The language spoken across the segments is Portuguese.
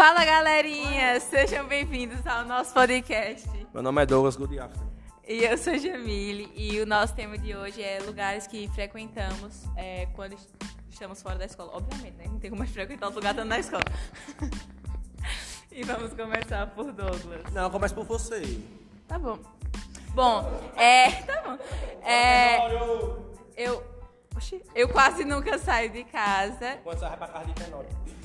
Fala galerinha, sejam bem-vindos ao nosso podcast. Meu nome é Douglas Goodiafter. E eu sou Jamile e o nosso tema de hoje é lugares que frequentamos é, quando estamos fora da escola. Obviamente, né? Não tem como frequentar os lugares estando na escola. e vamos começar por Douglas. Não, começa por você. Tá bom. Bom, é. Tá bom. É. Eu. Oxi, eu quase nunca saio de casa. Quando você vai pra casa de Tenório.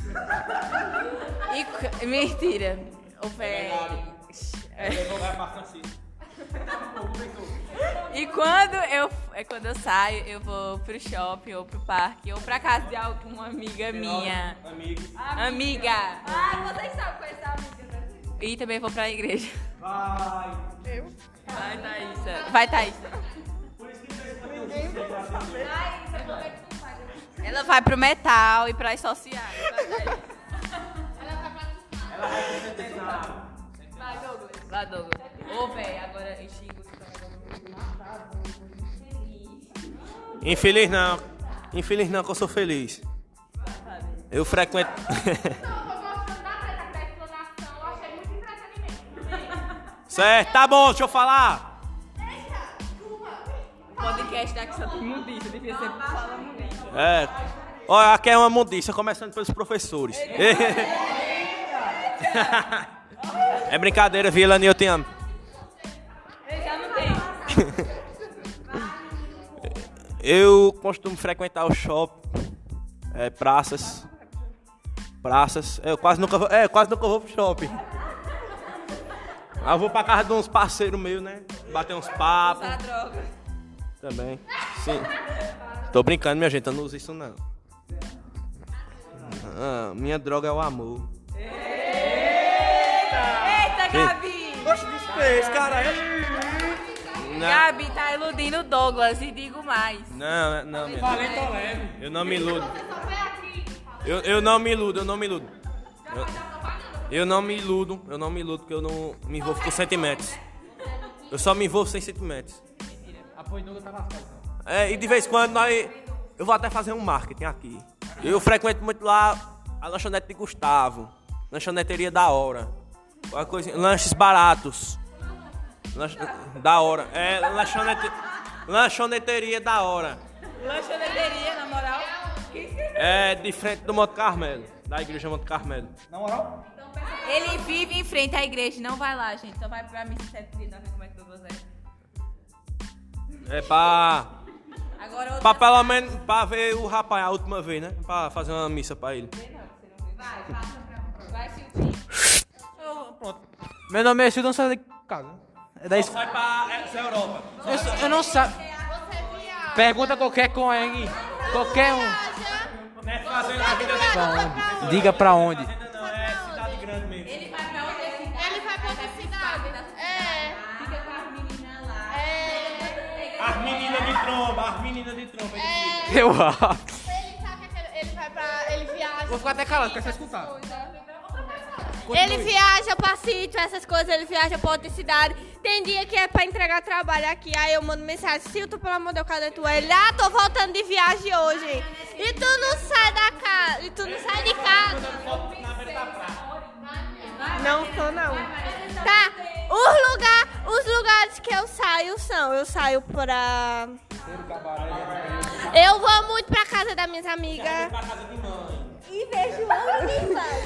E, mentira. O. Eu vou pra Francisco. E quando eu, é quando eu saio, eu vou pro shopping ou pro parque ou pra casa de alguma amiga minha. Amigos. Amiga! Ah, vocês sabem conhecer a amiga, né? E também vou pra igreja. Vai. Vai, Thaísa. Vai, Thaísa. Ai, isso é como é que tu faz? Ela vai pro metal e pras sociais. Vai, Thaísa. Ela vai pra Vai, Douglas. Vai, Douglas. Ô, véi, agora eu xingo os Infeliz não. Infeliz não, que eu sou feliz. Eu frequento. Não, eu tô gostando da treta da explanação. Eu achei muito entretenimento. certo, tá bom, deixa eu falar. O podcast daqui só tem mundiça. Devia ser fala mundiça. É. Olha, aqui é uma mundiça, começando pelos professores. é brincadeira, Vilani, eu te amo. Eu já não tenho. Eu costumo frequentar o shopping, é, praças. Praças. Eu quase nunca vou, é, quase nunca vou pro shopping. Aí eu vou pra casa de uns parceiros meus, né? Bater uns papos Usar droga. também. Sim. Tô brincando, minha gente, eu não uso isso não. Ah, minha droga é o amor. Eita, Gabi! Poxa, desprezo, cara. Não, Gabi tá iludindo o Douglas e digo mais. não, não, minha gente. Eu não me iludo. Eu, eu não me iludo, eu não me iludo. Eu, eu não me iludo, eu não me iludo, porque eu não me envolvo com sentimentos. Eu só me envolvo sem sentimentos. É, e de vez em quando nós. Eu vou até fazer um marketing aqui. Eu frequento muito lá a lanchonete de Gustavo. Lanchoneteria da hora. Uma coisa, lanches baratos. Lanch- da hora. É, lanchonete, lanchoneteria da hora. Lanchoneteria, na moral. É de frente do Monte Carmelo. Da igreja Monte Carmelo. Ele vive em frente à igreja, não vai lá, gente. Só vai pra missa sete dias, tá vendo como é que Douglas é. É pra. Agora outra... Pra pelo menos pra ver o rapaz a última vez, né? Pra fazer uma missa pra ele. Vai, passa pra Vai, Silvinho. Pronto. Meu nome é Silvio, não sai de casa. É da Vai pra essa Europa. eu, eu não sei. Pergunta qualquer coen. Qualquer um. É? Diga pra onde. Eu acho. Ele sabe que ele vai pra. Ele viaja. Vou ficar até calado, quero só escutar. Ele viaja pra sítio, essas coisas, ele viaja pra outra cidade. Tem dia que é pra entregar trabalho aqui, aí eu mando mensagem, Silto, pelo amor de Deus, cadê tu? Ele, ah, tô voltando de viagem hoje. E tu não sai da casa, e tu não sai de casa. Não sou não. Tá, os, lugar, os lugares que eu saio são, eu saio pra... Eu vou muito pra casa das minhas amigas. E ver João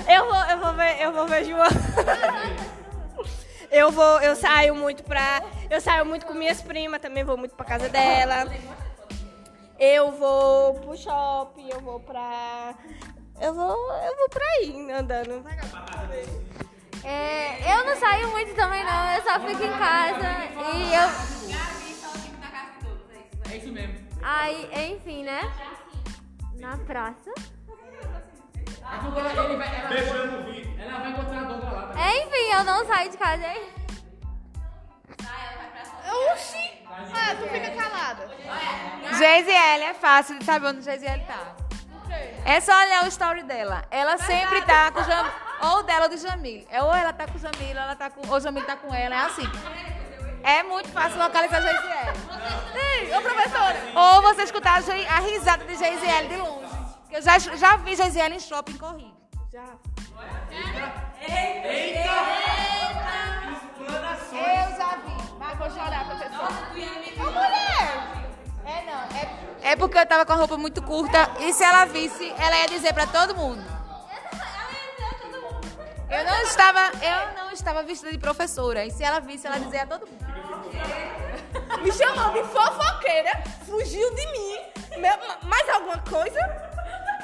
Eu vou, eu vou ver, eu vou ver João. Eu vou, eu saio muito pra. Eu saio muito com minhas primas, também vou muito pra casa dela. Eu vou pro shopping, eu vou pra. Eu vou. Eu vou pra aí andando. É, eu não saio muito também não, eu só fico em casa e eu. É isso mesmo. Aí, enfim, né? Na praça. É, enfim, eu não saio de casa, hein? Oxi! Ah, tu fica calada. Geisiele é fácil de saber onde Geisiele tá. É só olhar o story dela. Ela sempre tá com o Jam... Ou dela ou do Jamil. É ou ela tá com o Jamil, ou ela tá com. Ou o Jamil tá com ela. É assim. É muito fácil localizar Geisiele. Ei, ô professora! Ou você escutar a risada de Geisiele de longe. Eu já, já vi Geisiele em shopping corrido. Já. Eu já vi. Mas vou chorar, professor. Ô, mulher! É não, é... É porque eu tava com a roupa muito curta e se ela visse, ela ia dizer pra todo mundo. Eu não estava, eu não estava vestida de professora. E se ela visse, ela dizia a todo mundo. Me chamou de fofoqueira, fugiu de mim. Meu- mais alguma coisa?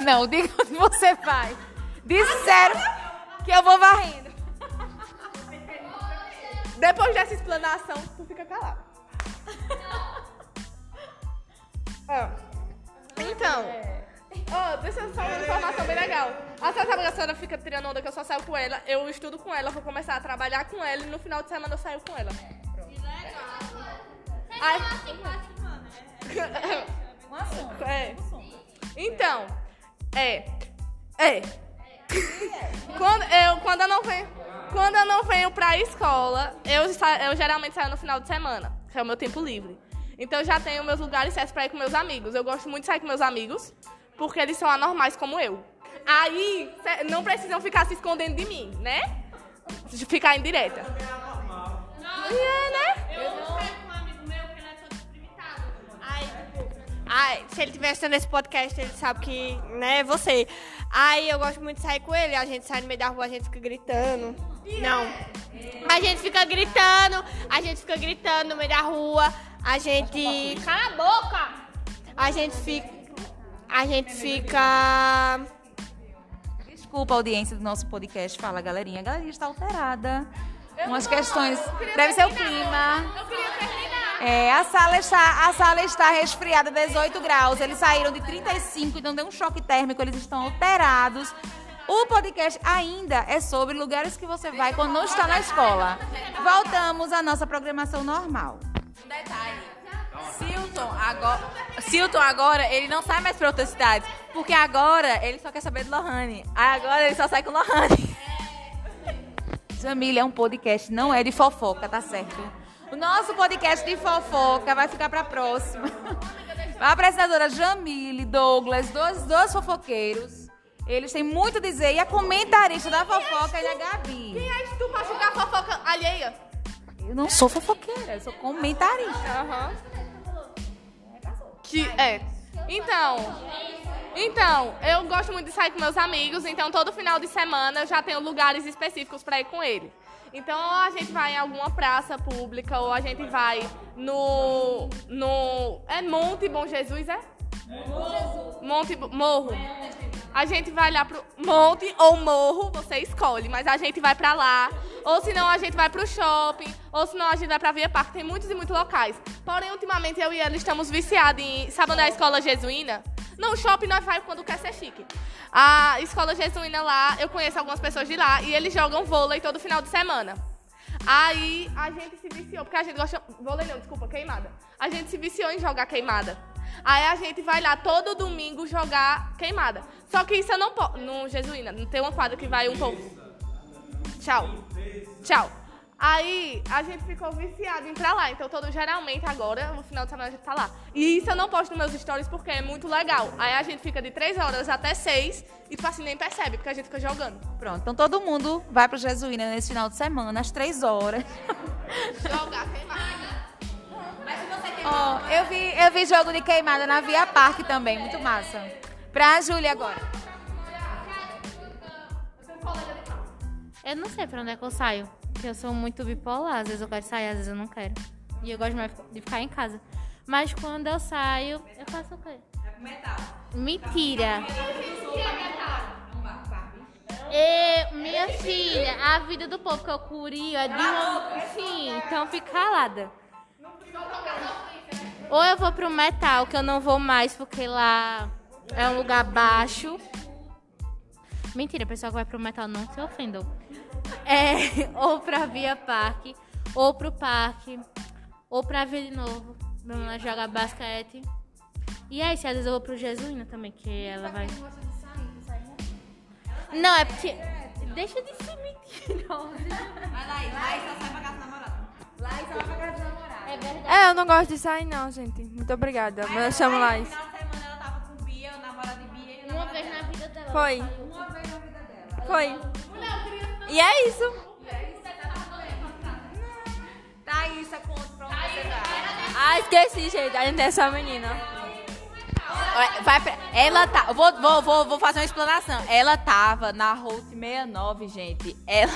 Não, diga onde você vai. Disseram que eu vou varrendo. Depois dessa explanação, tu fica calado. Ah, Então, ó, deixa eu só uma informação bem legal. A senhora a senhora fica tirando onda que eu só saio com ela, eu estudo com ela, vou começar a trabalhar com ela e no final de semana eu saio com ela. Ai. É. Então, é. É. Quando eu, quando eu não venho, quando eu não venho pra escola, eu, eu geralmente saio no final de semana, que é o meu tempo livre. Então eu já tenho meus lugares certos pra ir com meus amigos. Eu gosto muito de sair com meus amigos, porque eles são anormais como eu. Aí, não precisam ficar se escondendo de mim, né? De Ficar indireta. E é, né? Ai, se ele estiver assistindo esse podcast, ele sabe que, né, é você. Aí eu gosto muito de sair com ele, a gente sai no meio da rua, a gente fica gritando. Não. A gente fica gritando, a gente fica gritando no meio da rua, a gente. Cala a boca! A gente fica. A gente fica. Desculpa a audiência do nosso podcast. Fala, galerinha. A galerinha está alterada. Umas questões. Deve ser o clima. Eu queria terminar. É, a sala está, a sala está resfriada 18 graus. Eles saíram de 35, então deu um choque térmico, eles estão alterados. O podcast ainda é sobre lugares que você vai quando não está na escola. Voltamos à nossa programação normal. Um detalhe. Silton agora, Silton agora, ele não sai mais pra outras cidades. Porque agora ele só quer saber de Lohane. Aí agora ele só sai com Lohane. Jamília, é um podcast, não é de fofoca, tá certo? O nosso podcast de fofoca vai ficar pra próxima. A apresentadora Jamile, Douglas, dois, dois fofoqueiros. Eles têm muito a dizer. E a comentarista da fofoca é a Gabi. Quem és tu pra julgar a fofoca alheia? Eu não sou fofoqueira, eu sou comentarista. Aham. Que é. Então, então, eu gosto muito de sair com meus amigos, então todo final de semana eu já tenho lugares específicos pra ir com ele. Então, a gente vai em alguma praça pública, ou a gente vai no. no. É Monte Bom Jesus, é? Monte Morro. A gente vai lá pro monte ou morro, você escolhe, mas a gente vai pra lá. Ou senão a gente vai pro shopping, ou senão a gente vai pra Via Parque. Tem muitos e muitos locais. Porém, ultimamente eu e ela estamos viciados em. Sabe onde é escola jesuína? Não, o shopping nós vai quando quer ser chique. A escola jesuína lá, eu conheço algumas pessoas de lá e eles jogam vôlei todo final de semana. Aí a gente se viciou, porque a gente gosta. Vôlei não, desculpa, queimada. A gente se viciou em jogar queimada. Aí a gente vai lá todo domingo jogar queimada. Só que isso eu não posso. No Jesuína, não tem uma quadra que vai um pouco. Tchau. Tchau. Aí a gente ficou viciado em ir pra lá. Então, todo, geralmente agora, no final de semana, a gente tá lá. E isso eu não posto nos meus stories porque é muito legal. Aí a gente fica de 3 horas até 6 e, tipo assim, nem percebe, porque a gente fica jogando. Pronto, então todo mundo vai pro Jesuína nesse final de semana, às três horas. Jogar queimada. Ó, eu vi, eu vi jogo de queimada na Via Parque também, muito massa. Pra Júlia agora. Eu não sei pra onde é que eu saio. Porque eu sou muito bipolar. Às vezes eu quero sair, às vezes eu não quero. E eu gosto mais de ficar em casa. Mas quando eu saio, eu faço o quê? Mentira. E, minha filha, a vida do povo que eu curio é de uma... Sim, então fica calada. Ou eu vou pro metal, que eu não vou mais porque lá é um lugar baixo. Mentira, pessoal que vai pro metal não se ofendam. É, ou pra Via Parque, ou pro parque, ou pra Via de novo. Vamos lá jogar basquete. E aí, se às vezes eu vou pro Jesuína também, que ela vai. Não, é porque. Deixa de ser mentirosa. Vai lá, lá e só sai pra casa do namorado. É verdade. É, eu não gosto de sair não, gente. Muito obrigada. Mas eu chamo No Laís. final de semana ela tava com Bia, o namorado de Bia e o Uma vez na vida dela. Foi. Foi. E é isso. Thaís, conta pra onde você vai. Ah, esqueci, gente. A gente é essa menina. Vai pra... Ela tá. Vou, vou, vou, vou fazer uma explanação. Ela tava na Route 69, gente. Ela.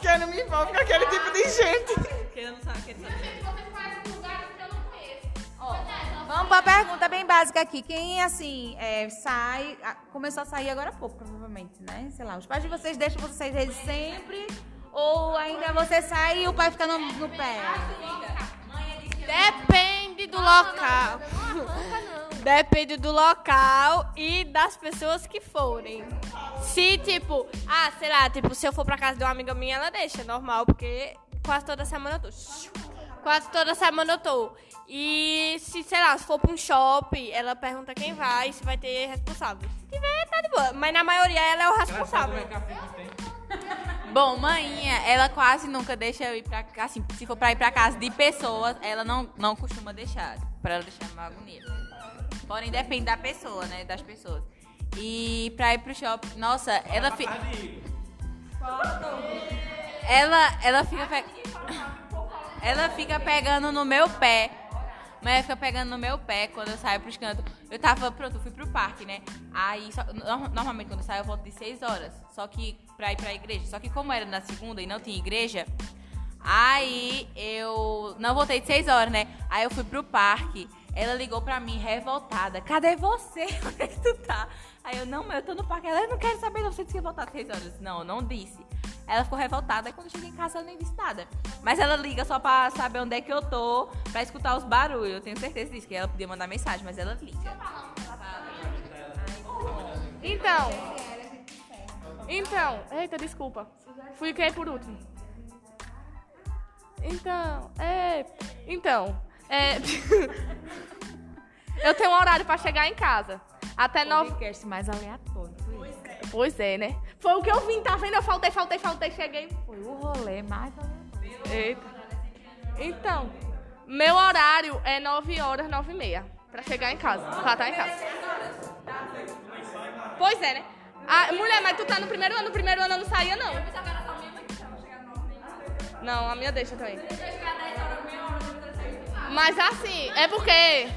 Que eu não me envolvo com aquele tipo de gente. Que eu não sabe, que ele sabe. Vamos pra pergunta bem básica aqui. Quem, assim, é, sai... Começou a sair agora há pouco, provavelmente, né? Sei lá, os pais de vocês deixam vocês sair sempre? Ou ainda você sai e o pai fica no, no pé? Depende do local. Depende do local e das pessoas que forem. Se, tipo, ah, sei lá, tipo, se eu for pra casa de uma amiga minha, ela deixa, normal, porque quase toda semana eu tô. Quase toda semana eu tô. E se, sei lá, se for pra um shopping, ela pergunta quem vai, se vai ter responsável. Se tiver, tá de boa. Mas na maioria ela é o responsável. Bom, maninha, ela quase nunca deixa eu ir pra assim, se for pra ir pra casa de pessoas, ela não, não costuma deixar. Pra ela deixar uma agonia. Porém, depende da pessoa, né? Das pessoas. E pra ir pro shopping, nossa, ela fica. Ela, ela fica. pe- Ela fica pegando no meu pé. Mas fica pegando no meu pé quando eu saio pros cantos. Eu tava, pronto, eu fui pro parque, né? Aí, só- no- normalmente quando eu saio eu volto de 6 horas. Só que pra ir pra igreja. Só que como era na segunda e não tinha igreja, aí eu não voltei de 6 horas, né? Aí eu fui pro parque. Ela ligou pra mim, revoltada. Cadê você? Onde é que tu tá? Aí eu, não, mas eu tô no parque. Ela, eu não quero saber, não. Você disse que ia voltar às 6 horas. Não, eu não disse. Ela ficou revoltada. Aí quando cheguei em casa, ela nem disse nada. Mas ela liga só pra saber onde é que eu tô, pra escutar os barulhos. Eu tenho certeza disso, que ela podia mandar mensagem, mas ela liga. Então. Então. Eita, desculpa. Fui quem por último. Então, é. Então, é. Eu tenho um horário pra chegar em casa. Até nove. Podcast mais aleatório. Pois é, né? Foi o que eu vim, tá vendo? Eu faltei, faltei, faltei, cheguei. Foi o rolê mais aleatório. Eita. Então, meu horário é 9 horas, 9 e meia. Pra chegar em casa. Pra estar em casa. Pois é, né? Ah, mulher, mas tu tá no primeiro ano, no primeiro ano eu não saía, não. Não, a minha deixa também. Mas assim, é porque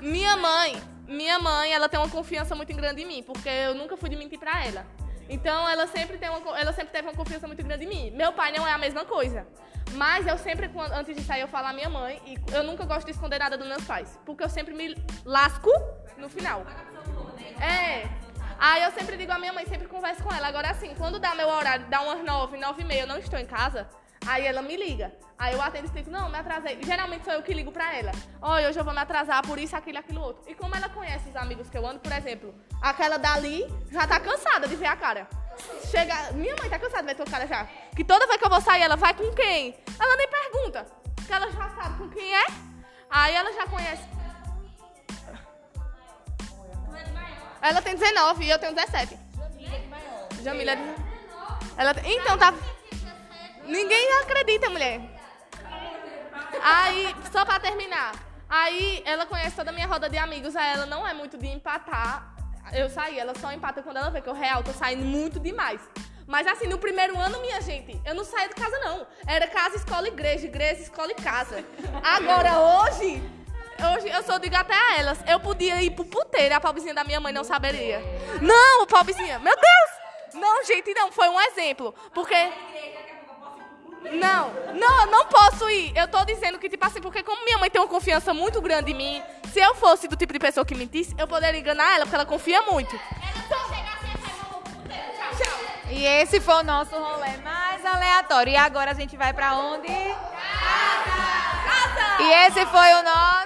minha mãe, minha mãe, ela tem uma confiança muito grande em mim, porque eu nunca fui de mentir pra ela. Então ela sempre tem uma, ela sempre teve uma confiança muito grande em mim. Meu pai não é a mesma coisa. Mas eu sempre, antes de sair, eu falo à minha mãe e eu nunca gosto de esconder nada dos meus pais, porque eu sempre me lasco no final. É. Aí eu sempre digo à minha mãe, sempre converso com ela. Agora assim, quando dá meu horário, dá umas nove, nove e meia, eu não estou em casa, aí ela me liga. Aí eu atendo e explico, não, me atrasei. Geralmente sou eu que ligo pra ela. Olha, hoje eu vou me atrasar por isso, aquilo, aquilo outro. E como ela conhece os amigos que eu ando, por exemplo, aquela dali já tá cansada de ver a cara. Chega, minha mãe tá cansada de ver tua cara já. Que toda vez que eu vou sair, ela vai com quem? Ela nem pergunta. Porque ela já sabe com quem é. Aí ela já conhece. Ela tem 19 e eu tenho 17. Jamila é 19. Ela tem... Então tá. Ninguém acredita, mulher. Aí, só pra terminar. Aí ela conhece toda a minha roda de amigos. Aí ela não é muito de empatar. Eu saí, ela só empata quando ela vê que eu real tô saindo muito demais. Mas assim, no primeiro ano, minha gente, eu não saía de casa, não. Era casa, escola, igreja, igreja, escola e casa. Agora, hoje, hoje eu só digo até a elas, eu podia ir pro puteiro, a pobrezinha da minha mãe não saberia. Não, pobrezinha, meu Deus! Não, gente, não, foi um exemplo. Porque. Não, não, eu não posso ir. Eu tô dizendo que, tipo assim, porque como minha mãe tem uma confiança muito grande em mim, se eu fosse do tipo de pessoa que mentisse, eu poderia enganar ela, porque ela confia muito. E esse foi o nosso rolê mais aleatório. E agora a gente vai pra onde? Casa! E esse foi o nosso